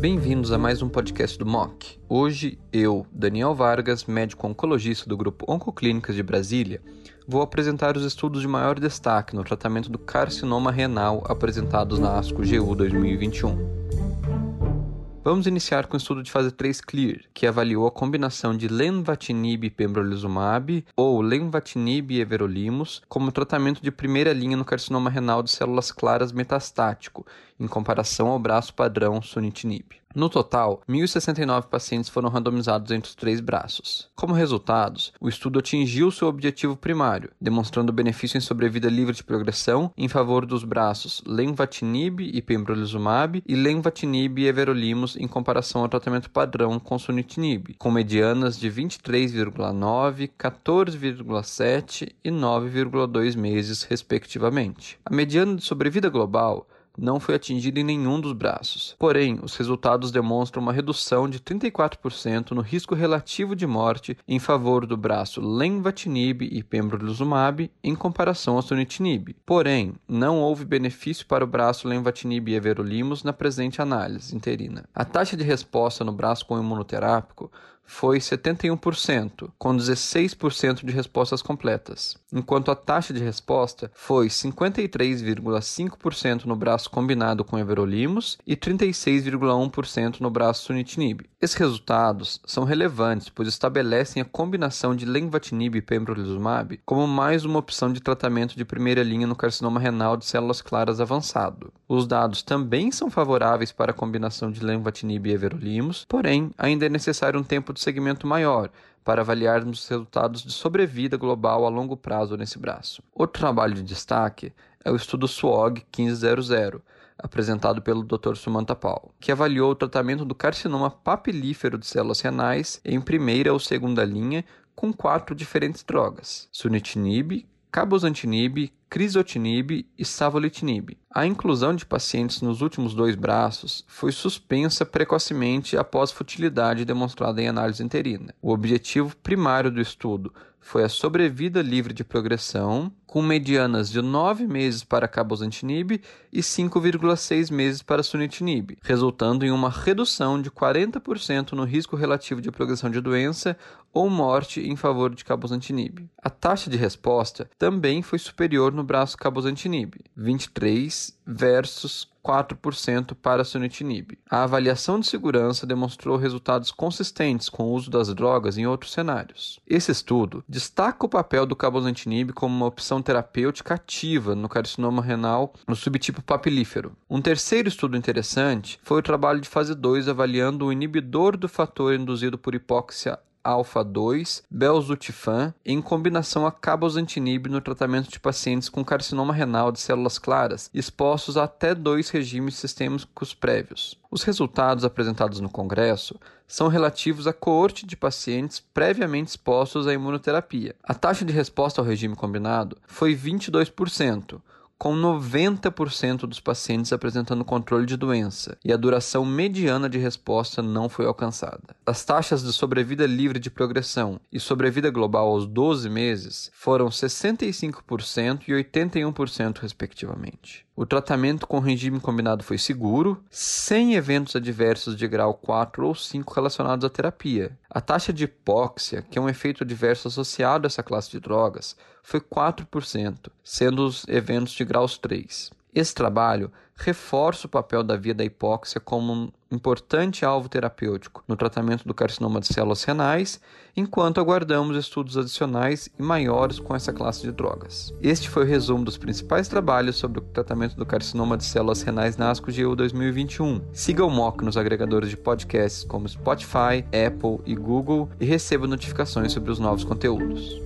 Bem-vindos a mais um podcast do MOC. Hoje, eu, Daniel Vargas, médico oncologista do grupo Oncoclínicas de Brasília, vou apresentar os estudos de maior destaque no tratamento do carcinoma renal apresentados na ASCO GU 2021. Vamos iniciar com o estudo de fase 3 CLEAR, que avaliou a combinação de lenvatinib e pembrolizumab ou lenvatinib e everolimus como tratamento de primeira linha no carcinoma renal de células claras metastático, em comparação ao braço padrão sunitinib. No total, 1.069 pacientes foram randomizados entre os três braços. Como resultados, o estudo atingiu seu objetivo primário, demonstrando benefício em sobrevida livre de progressão em favor dos braços lenvatinib e pembrolizumab e lenvatinib e everolimus em comparação ao tratamento padrão com sunitinib, com medianas de 23,9, 14,7 e 9,2 meses, respectivamente. A mediana de sobrevida global não foi atingido em nenhum dos braços. Porém, os resultados demonstram uma redução de 34% no risco relativo de morte em favor do braço lenvatinib e pembrolizumab em comparação ao sunitinib. Porém, não houve benefício para o braço lenvatinib e everolimus na presente análise interina. A taxa de resposta no braço com imunoterápico foi 71%, com 16% de respostas completas, enquanto a taxa de resposta foi 53,5% no braço combinado com everolimus e 36,1% no braço sunitinib. Esses resultados são relevantes, pois estabelecem a combinação de lenvatinib e pembrolizumab como mais uma opção de tratamento de primeira linha no carcinoma renal de células claras avançado. Os dados também são favoráveis para a combinação de lenvatinib e everolimus, porém ainda é necessário um tempo de segmento maior para avaliarmos os resultados de sobrevida global a longo prazo nesse braço. Outro trabalho de destaque é o estudo SWOG 1500, apresentado pelo Dr. Sumanta Paul, que avaliou o tratamento do carcinoma papilífero de células renais em primeira ou segunda linha com quatro diferentes drogas: sunitinib, cabozantinib, crisotinib e savolitinib. A inclusão de pacientes nos últimos dois braços foi suspensa precocemente após futilidade demonstrada em análise interina. O objetivo primário do estudo foi a sobrevida livre de progressão, com medianas de 9 meses para cabozantinib e 5,6 meses para sunitinib, resultando em uma redução de 40% no risco relativo de progressão de doença ou morte em favor de cabozantinib. A taxa de resposta também foi superior no braço cabozantinib, 23 versus 4% para sunitinib. A avaliação de segurança demonstrou resultados consistentes com o uso das drogas em outros cenários. Esse estudo destaca o papel do cabozantinib como uma opção terapêutica ativa no carcinoma renal no subtipo papilífero. Um terceiro estudo interessante foi o trabalho de fase 2 avaliando o inibidor do fator induzido por hipóxia alfa-2, belzutifan, em combinação a cabozantinib no tratamento de pacientes com carcinoma renal de células claras, expostos a até dois regimes sistêmicos prévios. Os resultados apresentados no Congresso são relativos à coorte de pacientes previamente expostos à imunoterapia. A taxa de resposta ao regime combinado foi 22%, com 90% dos pacientes apresentando controle de doença, e a duração mediana de resposta não foi alcançada. As taxas de sobrevida livre de progressão e sobrevida global aos 12 meses foram 65% e 81%, respectivamente. O tratamento com regime combinado foi seguro, sem eventos adversos de grau 4 ou 5 relacionados à terapia. A taxa de hipóxia, que é um efeito adverso associado a essa classe de drogas, foi 4%, sendo os eventos de graus 3. Esse trabalho reforça o papel da via da hipóxia como um importante alvo terapêutico no tratamento do carcinoma de células renais, enquanto aguardamos estudos adicionais e maiores com essa classe de drogas. Este foi o resumo dos principais trabalhos sobre o tratamento do carcinoma de células renais na ASCO GU 2021. Siga o MOC nos agregadores de podcasts como Spotify, Apple e Google e receba notificações sobre os novos conteúdos.